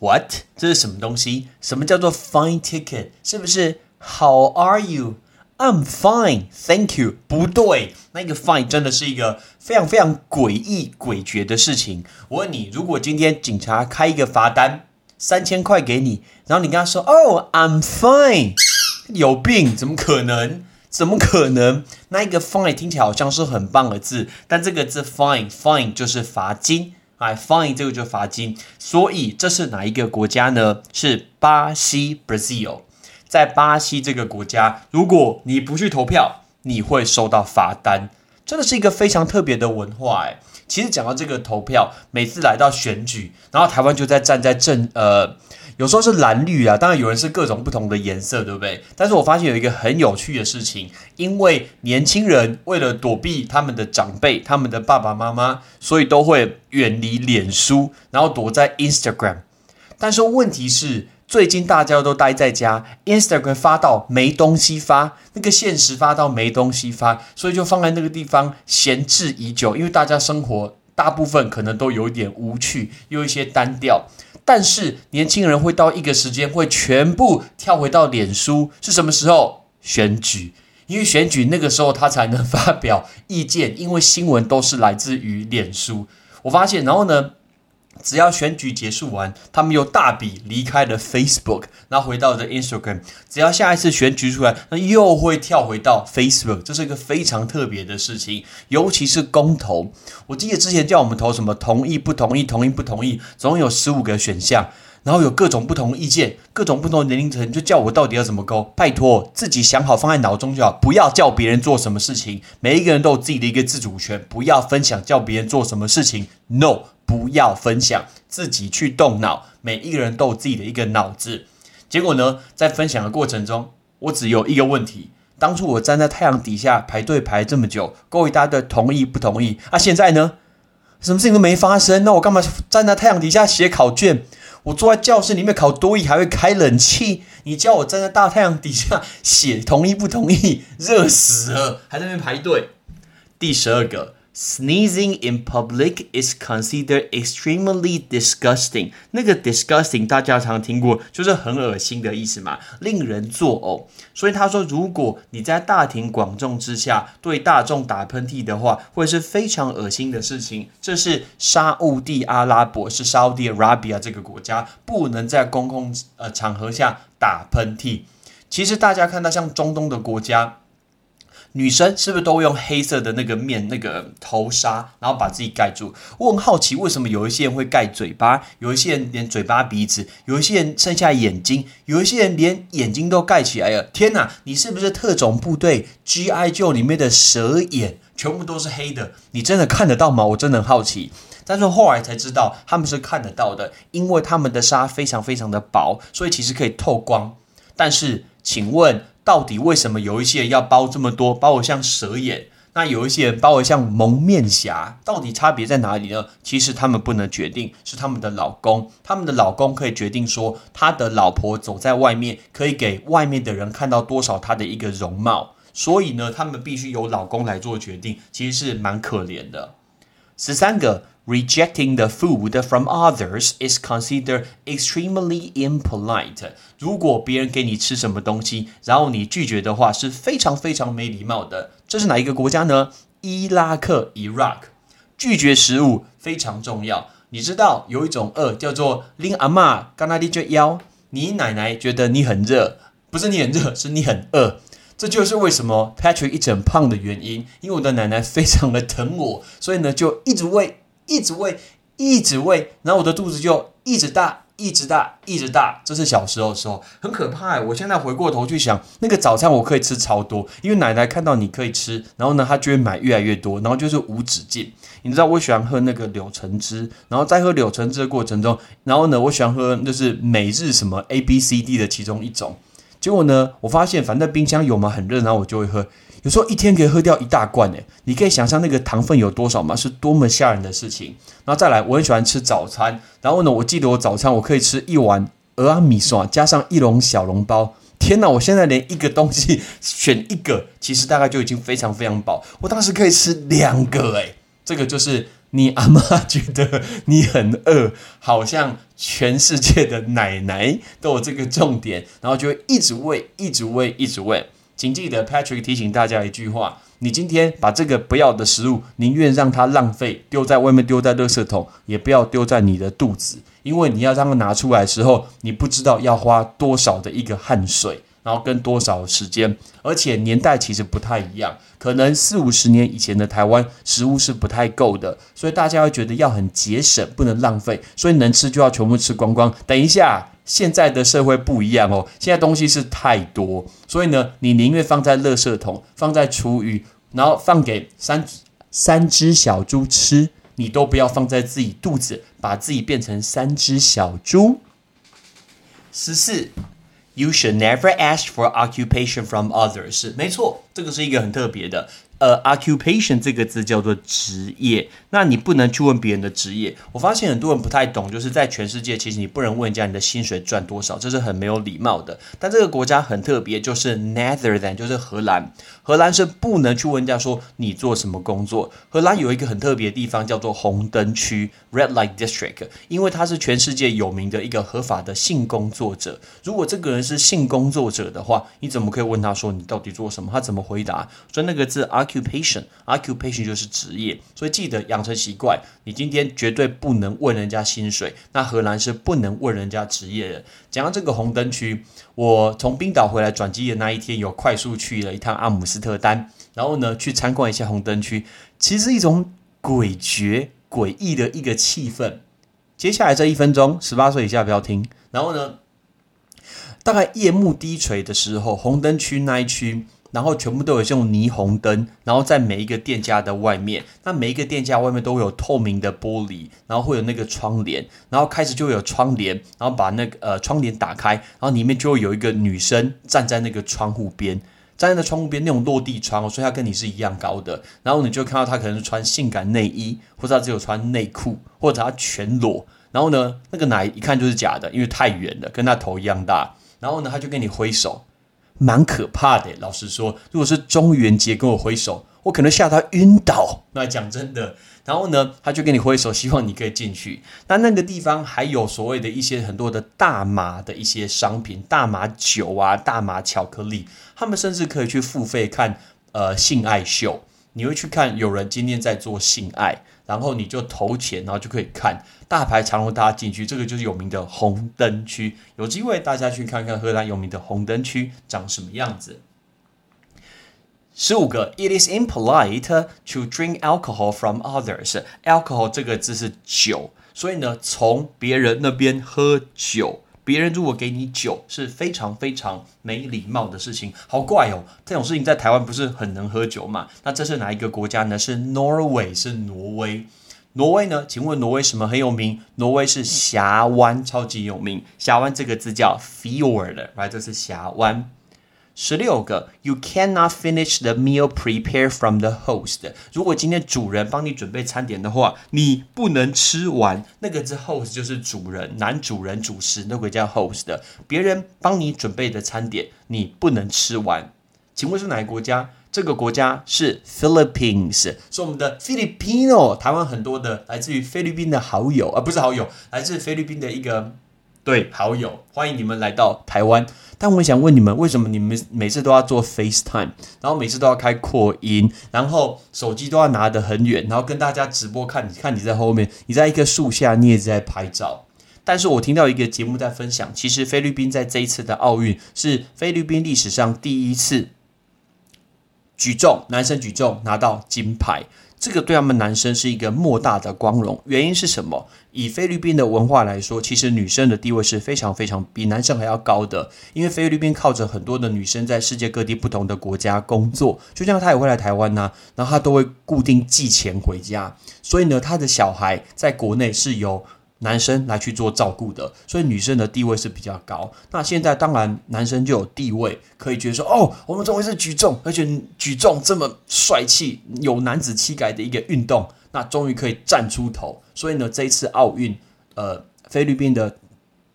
What？这是什么东西？什么叫做 fine ticket？是不是 How are you? I'm fine, thank you。不对，那个 fine 真的是一个非常非常诡异诡谲的事情。我问你，如果今天警察开一个罚单，三千块给你，然后你跟他说，Oh, I'm fine，有病？怎么可能？怎么可能？那一个 fine 听起来好像是很棒的字，但这个字 fine fine 就是罚金。来，fine 这个就罚金，所以这是哪一个国家呢？是巴西 （Brazil）。在巴西这个国家，如果你不去投票，你会收到罚单。真的是一个非常特别的文化哎。其实讲到这个投票，每次来到选举，然后台湾就在站在正呃。有时候是蓝绿啊，当然有人是各种不同的颜色，对不对？但是我发现有一个很有趣的事情，因为年轻人为了躲避他们的长辈、他们的爸爸妈妈，所以都会远离脸书，然后躲在 Instagram。但是问题是，最近大家都待在家，Instagram 发到没东西发，那个现实发到没东西发，所以就放在那个地方闲置已久。因为大家生活大部分可能都有一点无趣，有一些单调。但是年轻人会到一个时间会全部跳回到脸书，是什么时候？选举，因为选举那个时候他才能发表意见，因为新闻都是来自于脸书。我发现，然后呢？只要选举结束完，他们又大笔离开了 Facebook，然后回到了 Instagram。只要下一次选举出来，那又会跳回到 Facebook。这是一个非常特别的事情，尤其是公投。我记得之前叫我们投什么同意、不同意、同意、不同意，总有十五个选项，然后有各种不同意见，各种不同年龄层，就叫我到底要怎么勾？拜托，自己想好放在脑中就好，不要叫别人做什么事情。每一个人都有自己的一个自主权，不要分享叫别人做什么事情。No。不要分享，自己去动脑。每一个人都有自己的一个脑子。结果呢，在分享的过程中，我只有一个问题：当初我站在太阳底下排队排这么久，勾一大堆同意不同意啊？现在呢，什么事情都没发生，那我干嘛站在太阳底下写考卷？我坐在教室里面考多艺，还会开冷气。你叫我站在大太阳底下写同意不同意，热死了，还在那边排队。第十二个。Sneezing in public is considered extremely disgusting。那个 disgusting 大家常听过，就是很恶心的意思嘛，令人作呕。所以他说，如果你在大庭广众之下对大众打喷嚏的话，会是非常恶心的事情。这是沙地阿拉伯，是沙地 Arabia 这个国家不能在公共呃场合下打喷嚏。其实大家看到像中东的国家。女生是不是都用黑色的那个面那个头纱，然后把自己盖住？我很好奇，为什么有一些人会盖嘴巴，有一些人连嘴巴、鼻子，有一些人剩下眼睛，有一些人连眼睛都盖起来了。天哪，你是不是特种部队 G.I. Joe 里面的蛇眼，全部都是黑的？你真的看得到吗？我真的很好奇。但是后来才知道，他们是看得到的，因为他们的纱非常非常的薄，所以其实可以透光。但是，请问？到底为什么有一些人要包这么多，包我像蛇眼？那有一些人包我像蒙面侠？到底差别在哪里呢？其实他们不能决定，是他们的老公，他们的老公可以决定说，他的老婆走在外面，可以给外面的人看到多少他的一个容貌。所以呢，他们必须由老公来做决定，其实是蛮可怜的。十三个。Rejecting the food from others is considered extremely impolite。如果别人给你吃什么东西，然后你拒绝的话，是非常非常没礼貌的。这是哪一个国家呢？伊拉克 （Iraq）。拒绝食物非常重要。你知道有一种饿叫做令阿妈刚那里就腰，你奶奶觉得你很热，不是你很热，是你很饿。这就是为什么 Patrick 一整胖的原因，因为我的奶奶非常的疼我，所以呢就一直喂。一直喂，一直喂，然后我的肚子就一直大，一直大，一直大。这是小时候的时候，很可怕。我现在回过头去想，那个早餐我可以吃超多，因为奶奶看到你可以吃，然后呢，她就会买越来越多，然后就是无止境。你知道我喜欢喝那个柳橙汁，然后在喝柳橙汁的过程中，然后呢，我喜欢喝就是每日什么 A B C D 的其中一种。结果呢，我发现反正冰箱有嘛，很热，然后我就会喝。有时候一天可以喝掉一大罐诶，你可以想象那个糖分有多少吗？是多么吓人的事情。然后再来，我很喜欢吃早餐，然后呢，我记得我早餐我可以吃一碗鹅阿米刷加上一笼小笼包。天哪，我现在连一个东西选一个，其实大概就已经非常非常饱。我当时可以吃两个诶，这个就是你阿妈觉得你很饿，好像全世界的奶奶都有这个重点，然后就会一直喂，一直喂，一直喂。请记得，Patrick 提醒大家一句话：你今天把这个不要的食物，宁愿让它浪费，丢在外面，丢在垃圾桶，也不要丢在你的肚子，因为你要让它拿出来的时候，你不知道要花多少的一个汗水，然后跟多少时间，而且年代其实不太一样，可能四五十年以前的台湾食物是不太够的，所以大家会觉得要很节省，不能浪费，所以能吃就要全部吃光光。等一下。现在的社会不一样哦，现在东西是太多，所以呢，你宁愿放在垃圾桶，放在厨余，然后放给三三只小猪吃，你都不要放在自己肚子，把自己变成三只小猪。十四 ，You should never ask for occupation from others。没错，这个是一个很特别的。 呃，occupation 这个字叫做职业，那你不能去问别人的职业。我发现很多人不太懂，就是在全世界，其实你不能问人家你的薪水赚多少，这是很没有礼貌的。但这个国家很特别，就是 Netherland，就是荷兰。荷兰是不能去问人家说你做什么工作。荷兰有一个很特别的地方叫做红灯区 （Red Light District），因为它是全世界有名的一个合法的性工作者。如果这个人是性工作者的话，你怎么可以问他说你到底做什么？他怎么回答？所以那个字 occupation，occupation 就是职业。所以记得养成习惯，你今天绝对不能问人家薪水。那荷兰是不能问人家职业的。讲到这个红灯区，我从冰岛回来转机的那一天，有快速去了一趟阿姆斯特丹，然后呢去参观一下红灯区，其实一种诡谲诡异的一个气氛。接下来这一分钟，十八岁以下不要听。然后呢，大概夜幕低垂的时候，红灯区那一区。然后全部都有这种霓虹灯，然后在每一个店家的外面，那每一个店家外面都会有透明的玻璃，然后会有那个窗帘，然后开始就会有窗帘，然后把那个呃窗帘打开，然后里面就会有一个女生站在那个窗户边，站在那窗户边那种落地窗，所以她跟你是一样高的，然后你就看到她可能是穿性感内衣，或者她只有穿内裤，或者她全裸，然后呢那个奶一看就是假的，因为太圆了，跟她头一样大，然后呢她就跟你挥手。蛮可怕的，老实说，如果是中元节跟我挥手，我可能吓他晕倒。那讲真的，然后呢，他就跟你挥手，希望你可以进去。那那个地方还有所谓的一些很多的大麻的一些商品，大麻酒啊，大麻巧克力，他们甚至可以去付费看呃性爱秀。你会去看有人今天在做性爱。然后你就投钱，然后就可以看大排长龙，大家进去，这个就是有名的红灯区。有机会大家去看看荷兰有名的红灯区长什么样子。十五个，It is impolite to drink alcohol from others。alcohol 这个字是酒，所以呢，从别人那边喝酒。别人如果给你酒，是非常非常没礼貌的事情，好怪哦！这种事情在台湾不是很能喝酒嘛？那这是哪一个国家呢？是 Norway，是挪威。挪威呢？请问挪威什么很有名？挪威是峡湾，超级有名。峡湾这个字叫 fjord，right？这是峡湾。十六个，You cannot finish the meal prepared from the host。如果今天主人帮你准备餐点的话，你不能吃完。那个字 host 就是主人，男主人主食，那个叫 host。别人帮你准备的餐点，你不能吃完。请问是哪个国家？这个国家是 Philippines，是我们的 Filipino。台湾很多的来自于菲律宾的好友啊，不是好友，来自菲律宾的一个。对，好友，欢迎你们来到台湾。但我想问你们，为什么你们每次都要做 FaceTime，然后每次都要开扩音，然后手机都要拿得很远，然后跟大家直播看？你看你在后面，你在一棵树下，你也在拍照。但是我听到一个节目在分享，其实菲律宾在这一次的奥运是菲律宾历史上第一次举重，男生举重拿到金牌。这个对他们男生是一个莫大的光荣。原因是什么？以菲律宾的文化来说，其实女生的地位是非常非常比男生还要高的。因为菲律宾靠着很多的女生在世界各地不同的国家工作，就像她也会来台湾呐，然后她都会固定寄钱回家，所以呢，她的小孩在国内是由。男生来去做照顾的，所以女生的地位是比较高。那现在当然男生就有地位，可以觉得说，哦，我们终于是举重，而且举重这么帅气、有男子气概的一个运动，那终于可以站出头。所以呢，这一次奥运，呃，菲律宾的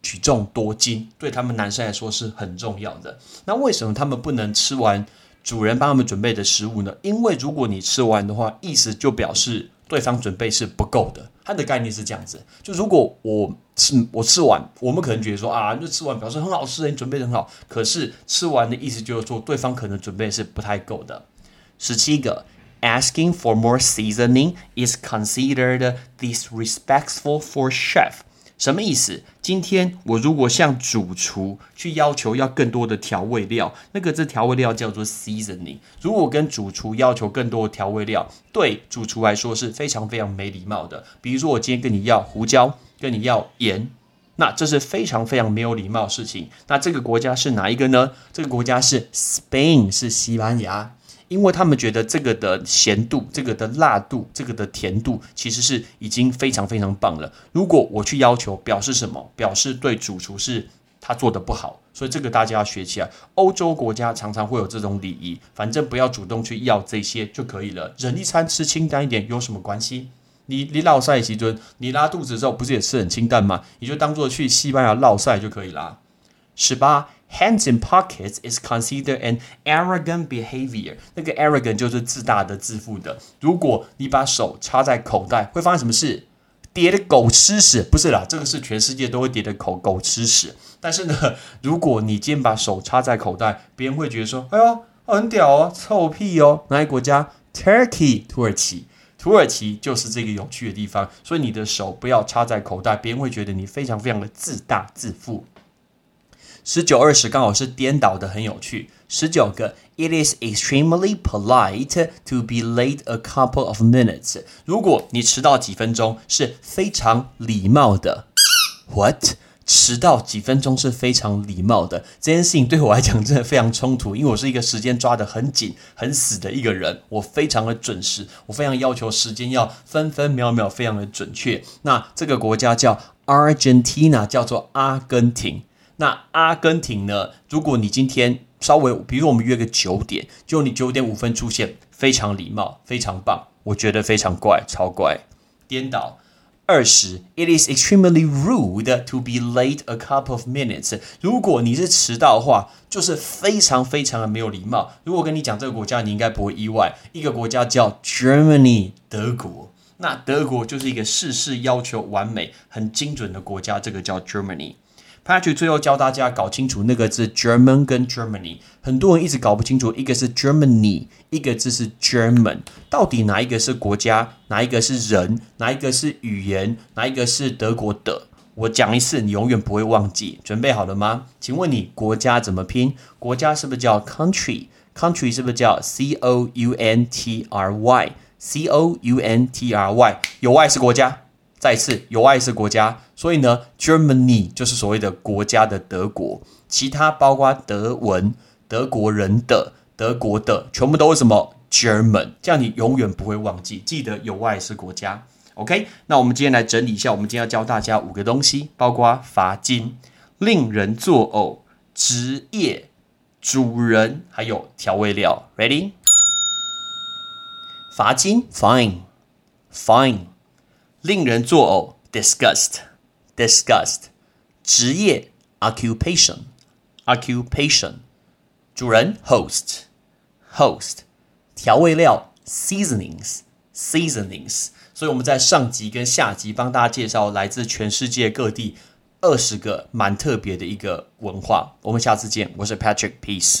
举重夺金，对他们男生来说是很重要的。那为什么他们不能吃完主人帮他们准备的食物呢？因为如果你吃完的话，意思就表示。对方准备是不够的，它的概念是这样子：就如果我吃我吃完，我们可能觉得说啊，就吃完表示很好吃，你准备的很好。可是吃完的意思就是说，对方可能准备是不太够的。十七个，asking for more seasoning is considered disrespectful for chef。什么意思？今天我如果向主厨去要求要更多的调味料，那个这调味料叫做 seasoning。如果跟主厨要求更多的调味料，对主厨来说是非常非常没礼貌的。比如说我今天跟你要胡椒，跟你要盐，那这是非常非常没有礼貌的事情。那这个国家是哪一个呢？这个国家是 Spain，是西班牙。因为他们觉得这个的咸度、这个的辣度、这个的甜度，其实是已经非常非常棒了。如果我去要求，表示什么？表示对主厨是他做的不好。所以这个大家要学起来。欧洲国家常常会有这种礼仪，反正不要主动去要这些就可以了。忍一餐吃清淡一点有什么关系？你你落晒其尊，你拉肚子之后不是也吃很清淡吗？你就当做去西班牙落晒就可以啦。十八。Hands in pockets is considered an arrogant behavior。那个 arrogant 就是自大的、自负的。如果你把手插在口袋，会发生什么事？跌的狗吃屎？不是啦，这个是全世界都会跌的狗狗吃屎。但是呢，如果你今天把手插在口袋，别人会觉得说：“哎呦，很屌哦，臭屁哦。”哪一国家？Turkey，土耳其。土耳其就是这个有趣的地方。所以你的手不要插在口袋，别人会觉得你非常非常的自大自负。十九二十刚好是颠倒的，很有趣。十九个，It is extremely polite to be late a couple of minutes。如果你迟到几分钟，是非常礼貌的。What？迟到几分钟是非常礼貌的？这件事情对我来讲真的非常冲突，因为我是一个时间抓得很紧、很死的一个人。我非常的准时，我非常要求时间要分分秒秒非常的准确。那这个国家叫 Argentina，叫做阿根廷。那阿根廷呢？如果你今天稍微，比如我们约个九点，就你九点五分出现，非常礼貌，非常棒，我觉得非常怪，超怪。颠倒二十，It is extremely rude to be late a couple of minutes。如果你是迟到的话，就是非常非常的没有礼貌。如果跟你讲这个国家，你应该不会意外，一个国家叫 Germany，德国。那德国就是一个事事要求完美、很精准的国家，这个叫 Germany。Patrick 最后教大家搞清楚那个字 German 跟 Germany，很多人一直搞不清楚，一个是 Germany，一个字是 German，到底哪一个是国家，哪一个是人，哪一个是语言，哪一个是德国的？我讲一次，你永远不会忘记。准备好了吗？请问你国家怎么拼？国家是不是叫 country？country 是不是叫 c o u n t r y？c o u n t r y 有 y 是国家。再次，有爱是国家，所以呢，Germany 就是所谓的国家的德国，其他包括德文、德国人的、德国的，全部都是什么 German，这样你永远不会忘记，记得有爱是国家。OK，那我们今天来整理一下，我们今天要教大家五个东西，包括罚金、令人作呕、职业、主人，还有调味料。Ready？罚金，Fine，Fine。令人作呕，disgust，disgust；职业，occupation，occupation；主人，host，host；调味料，seasonings，seasonings。所以我们在上集跟下集帮大家介绍来自全世界各地二十个蛮特别的一个文化。我们下次见，我是 Patrick，Peace。